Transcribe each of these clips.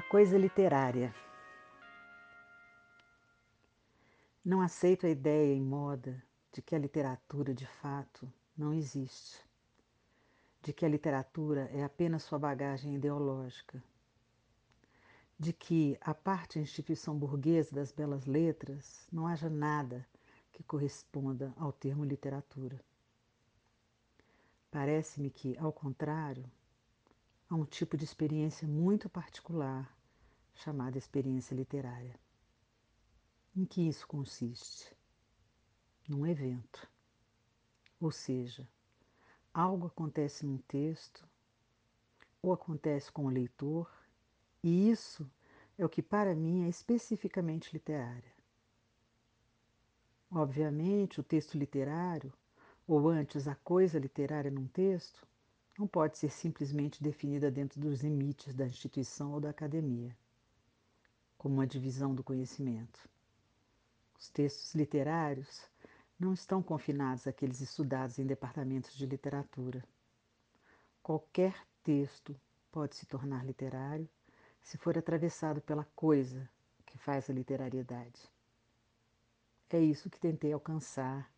A coisa literária. Não aceito a ideia em moda de que a literatura de fato não existe, de que a literatura é apenas sua bagagem ideológica, de que, a parte instituição burguesa das belas letras, não haja nada que corresponda ao termo literatura. Parece-me que, ao contrário, há um tipo de experiência muito particular chamada experiência literária. Em que isso consiste? Num evento. Ou seja, algo acontece num texto, ou acontece com o leitor, e isso é o que para mim é especificamente literária. Obviamente, o texto literário, ou antes a coisa literária num texto, não pode ser simplesmente definida dentro dos limites da instituição ou da academia, como uma divisão do conhecimento. Os textos literários não estão confinados àqueles estudados em departamentos de literatura. Qualquer texto pode se tornar literário se for atravessado pela coisa que faz a literariedade. É isso que tentei alcançar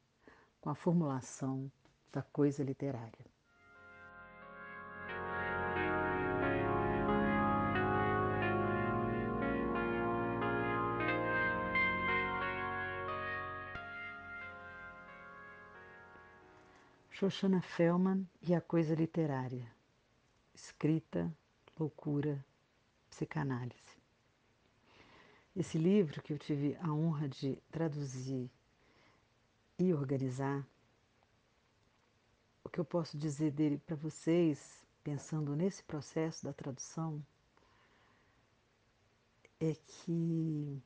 com a formulação da coisa literária. Shoshana Fellman e a Coisa Literária. Escrita, loucura, psicanálise. Esse livro que eu tive a honra de traduzir e organizar, o que eu posso dizer dele para vocês, pensando nesse processo da tradução, é que,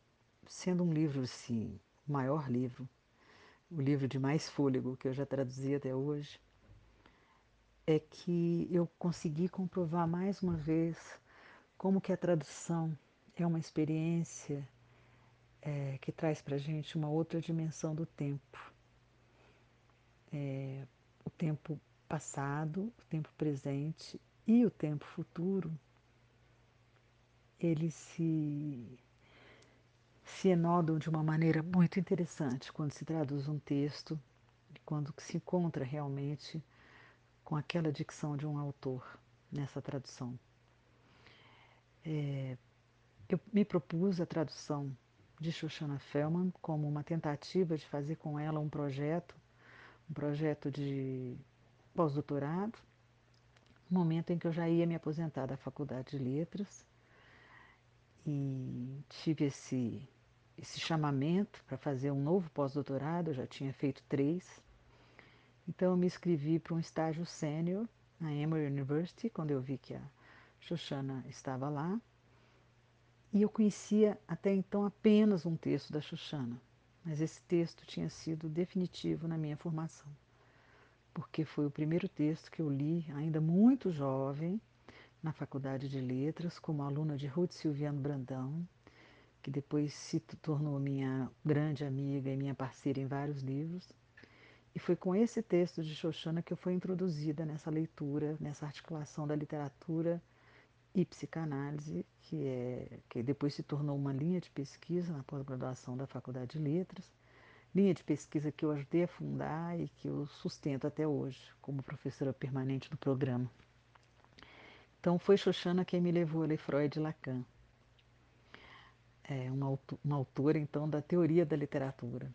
sendo um livro, assim, o maior livro o livro de mais fôlego que eu já traduzi até hoje, é que eu consegui comprovar mais uma vez como que a tradução é uma experiência é, que traz para a gente uma outra dimensão do tempo. É, o tempo passado, o tempo presente e o tempo futuro, eles se se enodam de uma maneira muito interessante quando se traduz um texto e quando se encontra realmente com aquela dicção de um autor nessa tradução. É, eu me propus a tradução de Shoshana Fellman como uma tentativa de fazer com ela um projeto, um projeto de pós-doutorado, momento em que eu já ia me aposentar da Faculdade de Letras e tive esse esse chamamento para fazer um novo pós-doutorado, eu já tinha feito três. Então eu me inscrevi para um estágio sênior na Emory University, quando eu vi que a Shoshana estava lá. E eu conhecia até então apenas um texto da Shoshana, mas esse texto tinha sido definitivo na minha formação, porque foi o primeiro texto que eu li, ainda muito jovem, na Faculdade de Letras, como aluna de Ruth Silviano Brandão, que depois se tornou minha grande amiga e minha parceira em vários livros. E foi com esse texto de Shoshana que eu fui introduzida nessa leitura, nessa articulação da literatura e psicanálise, que, é, que depois se tornou uma linha de pesquisa na pós-graduação da Faculdade de Letras, linha de pesquisa que eu ajudei a fundar e que eu sustento até hoje como professora permanente do programa. Então foi Shoshana quem me levou a ler Freud e Lacan é uma, uma autora, então, da teoria da literatura.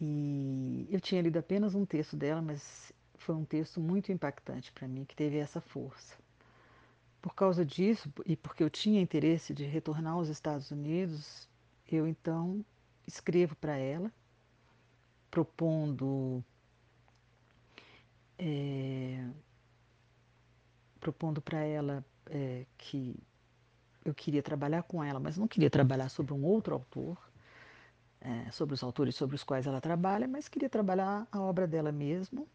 E eu tinha lido apenas um texto dela, mas foi um texto muito impactante para mim, que teve essa força. Por causa disso, e porque eu tinha interesse de retornar aos Estados Unidos, eu então escrevo para ela, propondo é, propondo para ela é, que eu queria trabalhar com ela, mas não queria trabalhar sobre um outro autor, é, sobre os autores sobre os quais ela trabalha, mas queria trabalhar a obra dela mesmo.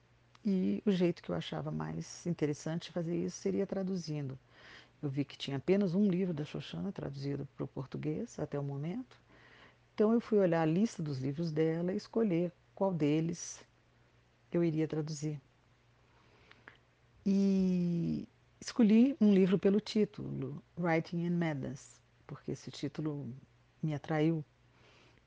E o jeito que eu achava mais interessante fazer isso seria traduzindo. Eu vi que tinha apenas um livro da Xoxana traduzido para o português até o momento. Então eu fui olhar a lista dos livros dela e escolher qual deles eu iria traduzir. E escolhi um livro pelo título, Writing in Madness, porque esse título me atraiu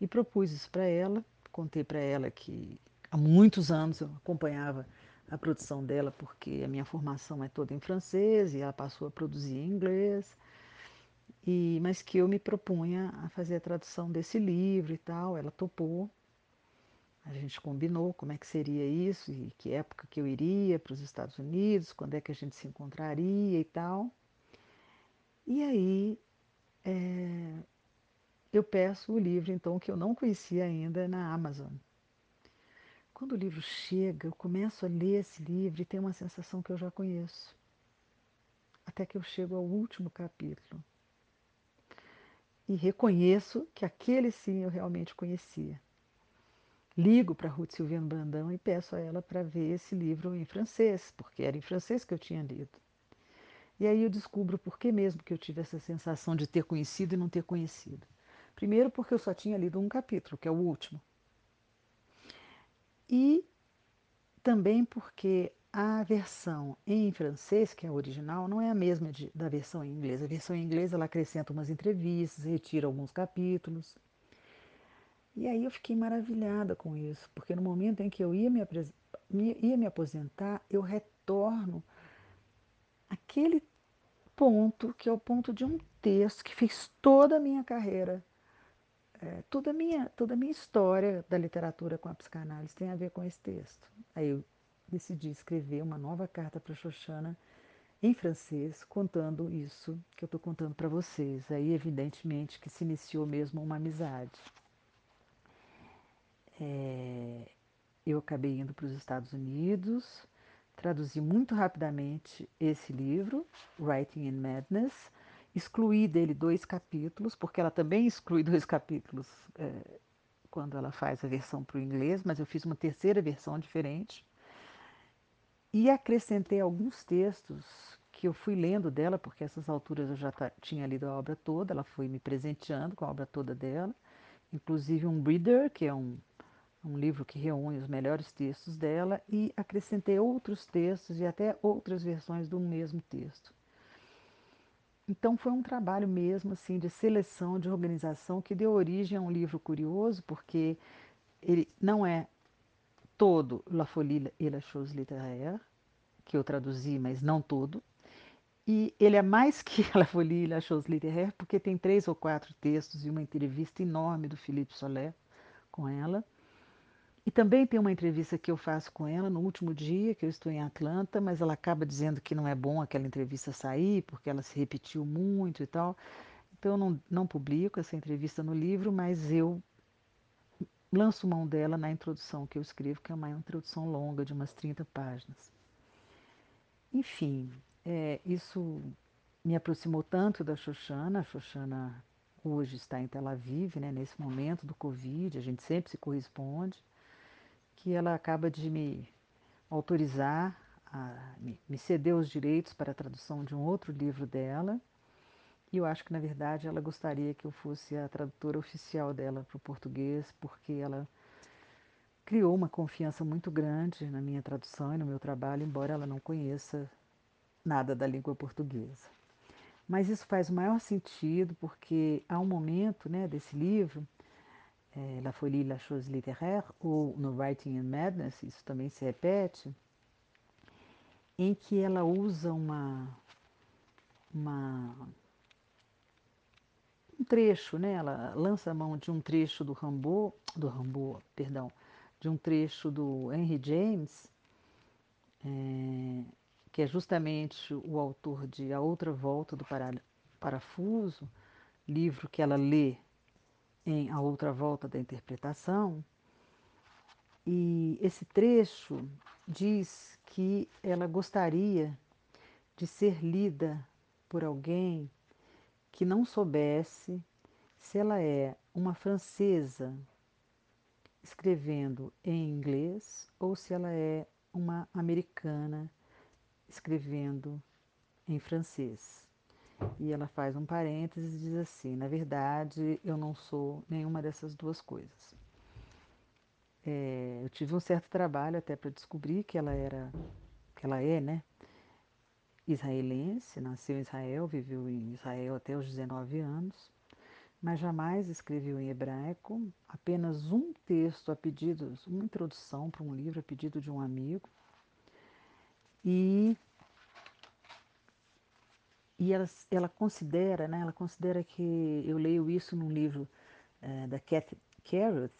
e propus isso para ela. Contei para ela que há muitos anos eu acompanhava a produção dela, porque a minha formação é toda em francês e ela passou a produzir em inglês. E, mas que eu me propunha a fazer a tradução desse livro e tal, ela topou. A gente combinou como é que seria isso e que época que eu iria para os Estados Unidos, quando é que a gente se encontraria e tal. E aí é, eu peço o livro, então, que eu não conhecia ainda na Amazon. Quando o livro chega, eu começo a ler esse livro e tenho uma sensação que eu já conheço. Até que eu chego ao último capítulo. E reconheço que aquele sim eu realmente conhecia ligo para Ruth Silviano Brandão e peço a ela para ver esse livro em francês, porque era em francês que eu tinha lido. E aí eu descubro por que mesmo que eu tive essa sensação de ter conhecido e não ter conhecido. Primeiro porque eu só tinha lido um capítulo, que é o último. E também porque a versão em francês, que é a original, não é a mesma de, da versão em inglês. A versão em inglês ela acrescenta umas entrevistas, retira alguns capítulos. E aí eu fiquei maravilhada com isso, porque no momento em que eu ia me, ia me aposentar, eu retorno aquele ponto que é o ponto de um texto que fez toda a minha carreira, é, toda, a minha, toda a minha história da literatura com a psicanálise tem a ver com esse texto. Aí eu decidi escrever uma nova carta para Xoxana em francês, contando isso que eu estou contando para vocês. Aí, evidentemente, que se iniciou mesmo uma amizade é, eu acabei indo para os Estados Unidos, traduzi muito rapidamente esse livro, Writing in Madness, excluí dele dois capítulos, porque ela também exclui dois capítulos é, quando ela faz a versão para o inglês, mas eu fiz uma terceira versão diferente. E acrescentei alguns textos que eu fui lendo dela, porque essas alturas eu já tinha lido a obra toda, ela foi me presenteando com a obra toda dela, inclusive um reader, que é um um livro que reúne os melhores textos dela, e acrescentei outros textos e até outras versões do mesmo texto. Então foi um trabalho mesmo assim de seleção, de organização que deu origem a um livro curioso, porque ele não é todo La Folie et la chose littéraire, que eu traduzi, mas não todo. E ele é mais que La Folie et la chose littéraire, porque tem três ou quatro textos e uma entrevista enorme do Philippe Soler com ela. E também tem uma entrevista que eu faço com ela no último dia, que eu estou em Atlanta, mas ela acaba dizendo que não é bom aquela entrevista sair, porque ela se repetiu muito e tal. Então eu não, não publico essa entrevista no livro, mas eu lanço mão dela na introdução que eu escrevo, que é uma introdução longa, de umas 30 páginas. Enfim, é, isso me aproximou tanto da Xoxana. A Xoxana hoje está em Tel Aviv, né, nesse momento do Covid, a gente sempre se corresponde que ela acaba de me autorizar, a, me, me ceder os direitos para a tradução de um outro livro dela. E eu acho que, na verdade, ela gostaria que eu fosse a tradutora oficial dela para o português, porque ela criou uma confiança muito grande na minha tradução e no meu trabalho, embora ela não conheça nada da língua portuguesa. Mas isso faz o maior sentido, porque há um momento né, desse livro é, La Folie, La Chose Littéraire, ou no Writing in Madness, isso também se repete, em que ela usa uma, uma um trecho, né? Ela lança a mão de um trecho do Rambo, do Rambo, perdão, de um trecho do Henry James, é, que é justamente o autor de A Outra Volta do Parafuso, livro que ela lê em A Outra Volta da Interpretação, e esse trecho diz que ela gostaria de ser lida por alguém que não soubesse se ela é uma francesa escrevendo em inglês ou se ela é uma americana escrevendo em francês. E ela faz um parênteses e diz assim: na verdade, eu não sou nenhuma dessas duas coisas. É, eu tive um certo trabalho até para descobrir que ela era, que ela é, né? israelense, nasceu em Israel, viveu em Israel até os 19 anos, mas jamais escreveu em hebraico, apenas um texto a pedido, uma introdução para um livro a pedido de um amigo. E, e ela, ela considera, né, ela considera que eu leio isso num livro é, da Cathy Carrot,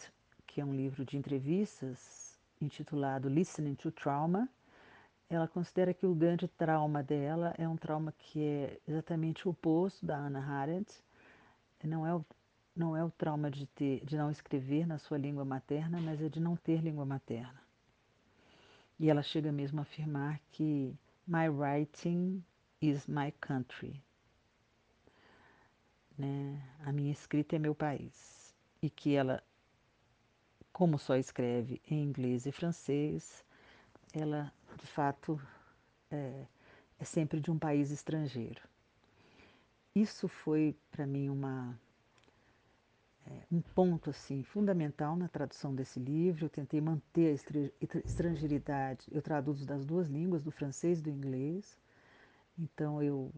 que é um livro de entrevistas intitulado Listening to Trauma, ela considera que o grande trauma dela é um trauma que é exatamente o oposto da Anna Arendt. Não é o, não é o trauma de, ter, de não escrever na sua língua materna, mas é de não ter língua materna. E ela chega mesmo a afirmar que my writing is my country. Né? A minha escrita é meu país. E que ela, como só escreve em inglês e francês, ela de fato, é, é sempre de um país estrangeiro. Isso foi para mim uma, é, um ponto assim fundamental na tradução desse livro. Eu tentei manter a estrangeiridade. Eu traduzo das duas línguas, do francês e do inglês. Então eu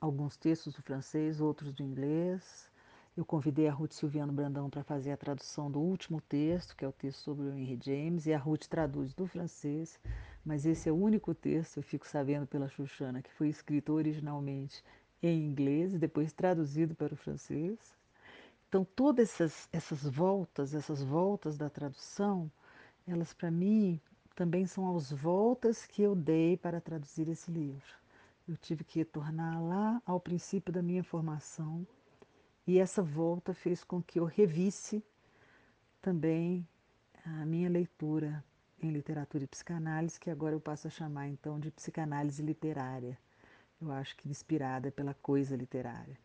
alguns textos do francês, outros do inglês. Eu convidei a Ruth Silviano Brandão para fazer a tradução do último texto, que é o texto sobre o Henry James, e a Ruth traduz do francês, mas esse é o único texto, eu fico sabendo pela Xuxana, que foi escrito originalmente em inglês e depois traduzido para o francês. Então, todas essas, essas voltas, essas voltas da tradução, elas para mim também são as voltas que eu dei para traduzir esse livro. Eu tive que retornar lá ao princípio da minha formação e essa volta fez com que eu revisse também a minha leitura em literatura e psicanálise, que agora eu passo a chamar então de psicanálise literária. Eu acho que inspirada pela coisa literária.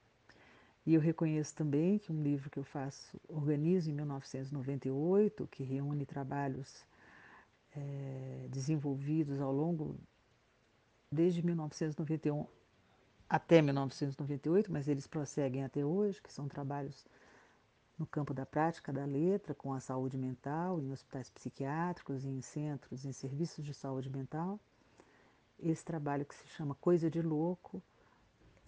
E eu reconheço também que um livro que eu faço, organizo em 1998, que reúne trabalhos é, desenvolvidos ao longo, desde 1991 até 1998, mas eles prosseguem até hoje, que são trabalhos no campo da prática da letra, com a saúde mental, em hospitais psiquiátricos, em centros, em serviços de saúde mental. Esse trabalho que se chama Coisa de Louco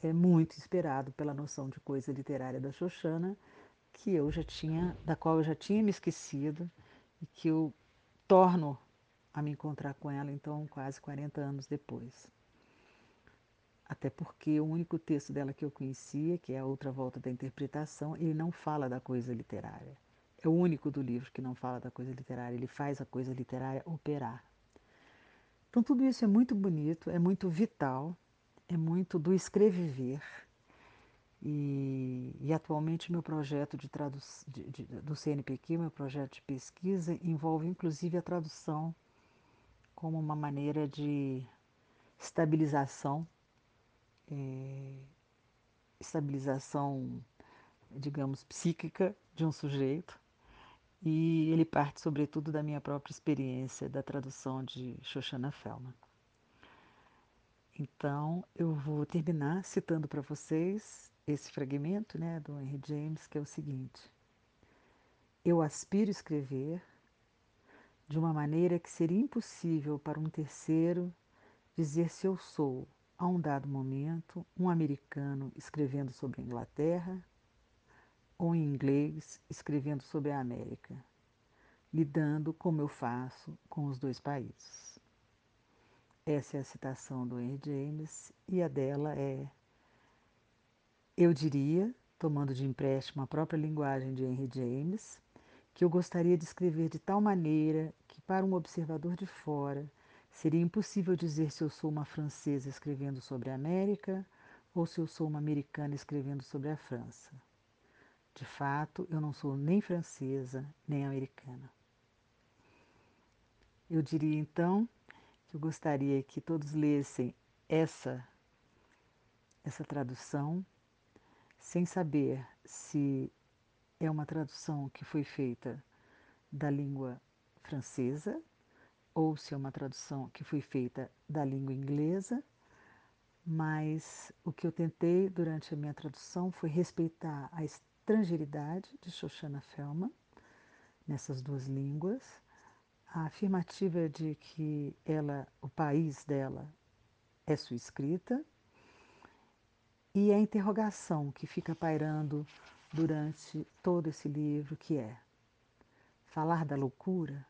é muito inspirado pela noção de coisa literária da Xoxana, que eu já tinha, da qual eu já tinha me esquecido e que eu torno a me encontrar com ela então quase 40 anos depois até porque o único texto dela que eu conhecia, que é a outra volta da interpretação, ele não fala da coisa literária. É o único do livro que não fala da coisa literária, ele faz a coisa literária operar. Então tudo isso é muito bonito, é muito vital, é muito do escrever. E, e atualmente meu projeto de tradução do CNPq, meu projeto de pesquisa, envolve inclusive a tradução como uma maneira de estabilização é, estabilização, digamos, psíquica de um sujeito. E ele parte, sobretudo, da minha própria experiência da tradução de Shoshana Feldman. Então, eu vou terminar citando para vocês esse fragmento né, do Henry James, que é o seguinte: Eu aspiro escrever de uma maneira que seria impossível para um terceiro dizer se eu sou a um dado momento, um americano escrevendo sobre a Inglaterra ou em inglês escrevendo sobre a América, lidando como eu faço com os dois países. Essa é a citação do Henry James e a dela é: Eu diria, tomando de empréstimo a própria linguagem de Henry James, que eu gostaria de escrever de tal maneira que, para um observador de fora, Seria impossível dizer se eu sou uma francesa escrevendo sobre a América ou se eu sou uma americana escrevendo sobre a França. De fato, eu não sou nem francesa nem americana. Eu diria então que eu gostaria que todos lessem essa essa tradução sem saber se é uma tradução que foi feita da língua francesa ou se é uma tradução que foi feita da língua inglesa, mas o que eu tentei durante a minha tradução foi respeitar a estrangeiridade de Shoshana Feldman nessas duas línguas, a afirmativa de que ela, o país dela é sua escrita e a interrogação que fica pairando durante todo esse livro, que é falar da loucura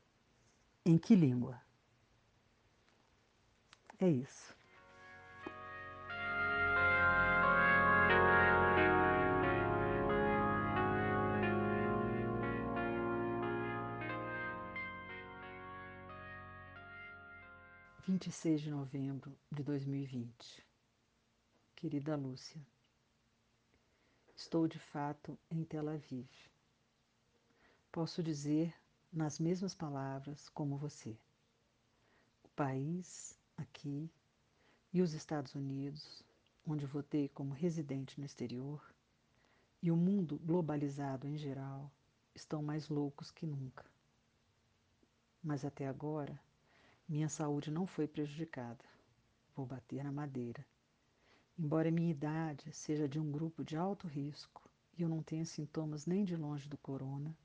em que língua? É isso. Vinte e seis de novembro de dois mil e vinte. Querida Lúcia, estou de fato em Tel Aviv. Posso dizer nas mesmas palavras como você. O país aqui e os Estados Unidos, onde votei como residente no exterior, e o mundo globalizado em geral estão mais loucos que nunca. Mas até agora, minha saúde não foi prejudicada. Vou bater na madeira. Embora minha idade seja de um grupo de alto risco e eu não tenha sintomas nem de longe do corona,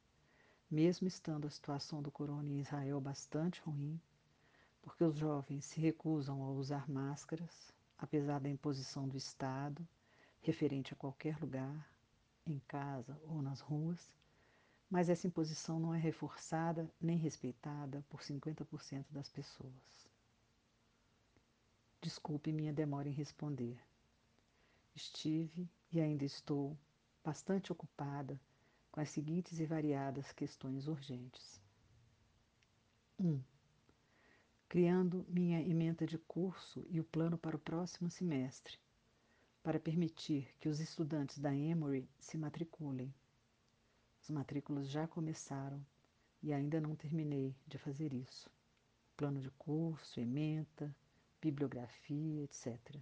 mesmo estando a situação do corona em Israel bastante ruim, porque os jovens se recusam a usar máscaras, apesar da imposição do Estado, referente a qualquer lugar, em casa ou nas ruas, mas essa imposição não é reforçada nem respeitada por 50% das pessoas. Desculpe minha demora em responder. Estive e ainda estou bastante ocupada com as seguintes e variadas questões urgentes. 1. Um, criando minha ementa de curso e o plano para o próximo semestre, para permitir que os estudantes da Emory se matriculem. As matrículas já começaram e ainda não terminei de fazer isso. Plano de curso, ementa, bibliografia, etc.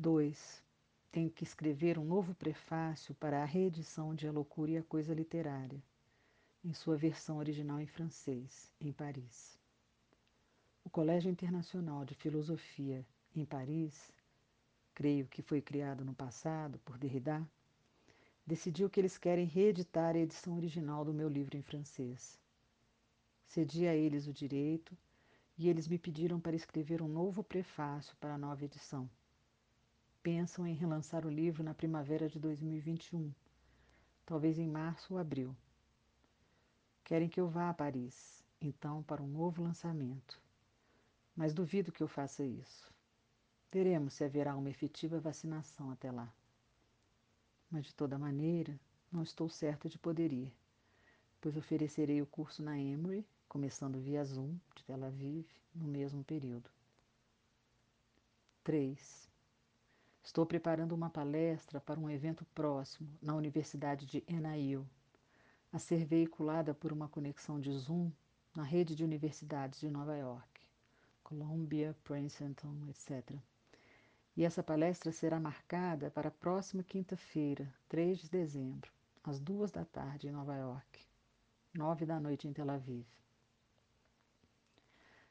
2. Tenho que escrever um novo prefácio para a reedição de A Loucura e a Coisa Literária em sua versão original em francês, em Paris. O Colégio Internacional de Filosofia, em Paris, creio que foi criado no passado por Derrida, decidiu que eles querem reeditar a edição original do meu livro em francês. Cedi a eles o direito e eles me pediram para escrever um novo prefácio para a nova edição. Pensam em relançar o livro na primavera de 2021, talvez em março ou abril. Querem que eu vá a Paris, então, para um novo lançamento. Mas duvido que eu faça isso. Veremos se haverá uma efetiva vacinação até lá. Mas, de toda maneira, não estou certo de poder ir, pois oferecerei o curso na Emory, começando via Zoom, de Tel Aviv, no mesmo período. 3. Estou preparando uma palestra para um evento próximo na Universidade de NIU, a ser veiculada por uma conexão de Zoom na rede de universidades de Nova York, Columbia, Princeton, etc. E essa palestra será marcada para a próxima quinta-feira, 3 de dezembro, às duas da tarde em Nova York, nove da noite em Tel Aviv.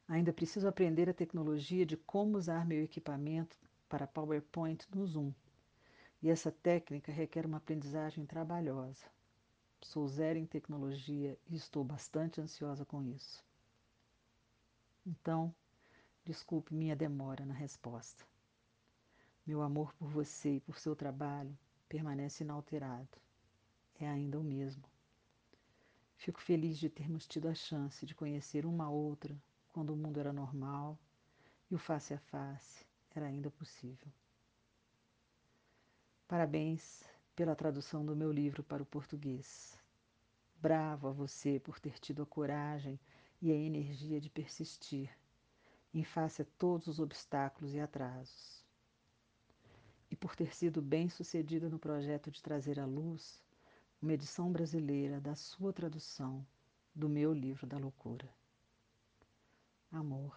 Ainda preciso aprender a tecnologia de como usar meu equipamento para PowerPoint no Zoom. E essa técnica requer uma aprendizagem trabalhosa. Sou zero em tecnologia e estou bastante ansiosa com isso. Então, desculpe minha demora na resposta. Meu amor por você e por seu trabalho permanece inalterado. É ainda o mesmo. Fico feliz de termos tido a chance de conhecer uma outra quando o mundo era normal e o face a face era ainda possível. Parabéns pela tradução do meu livro para o português. Bravo a você por ter tido a coragem e a energia de persistir em face a todos os obstáculos e atrasos. E por ter sido bem sucedida no projeto de trazer à luz uma edição brasileira da sua tradução do meu livro da loucura. Amor,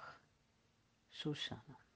Xoxana.